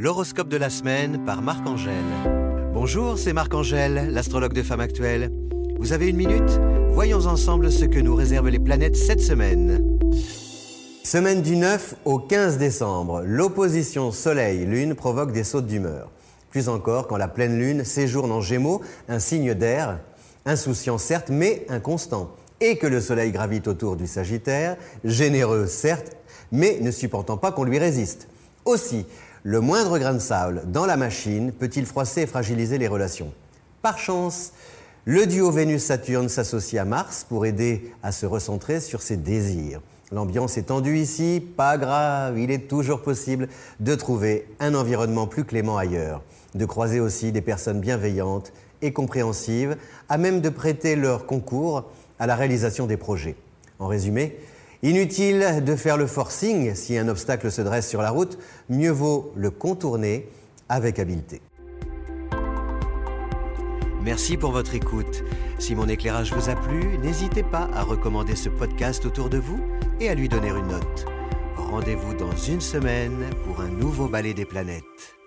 L'horoscope de la semaine par Marc-Angèle. Bonjour, c'est Marc-Angèle, l'astrologue de Femme Actuelle. Vous avez une minute? Voyons ensemble ce que nous réservent les planètes cette semaine. Semaine du 9 au 15 décembre, l'opposition Soleil-Lune provoque des sautes d'humeur. Plus encore quand la pleine Lune séjourne en Gémeaux, un signe d'air, insouciant certes, mais inconstant, et que le Soleil gravite autour du Sagittaire, généreux certes, mais ne supportant pas qu'on lui résiste. Aussi, le moindre grain de sable dans la machine peut-il froisser et fragiliser les relations Par chance, le duo Vénus-Saturne s'associe à Mars pour aider à se recentrer sur ses désirs. L'ambiance est tendue ici, pas grave, il est toujours possible de trouver un environnement plus clément ailleurs, de croiser aussi des personnes bienveillantes et compréhensives, à même de prêter leur concours à la réalisation des projets. En résumé, inutile de faire le forcing si un obstacle se dresse sur la route, mieux vaut le contourner avec habileté. Merci pour votre écoute. Si mon éclairage vous a plu, n'hésitez pas à recommander ce podcast autour de vous et à lui donner une note. Rendez-vous dans une semaine pour un nouveau balai des planètes.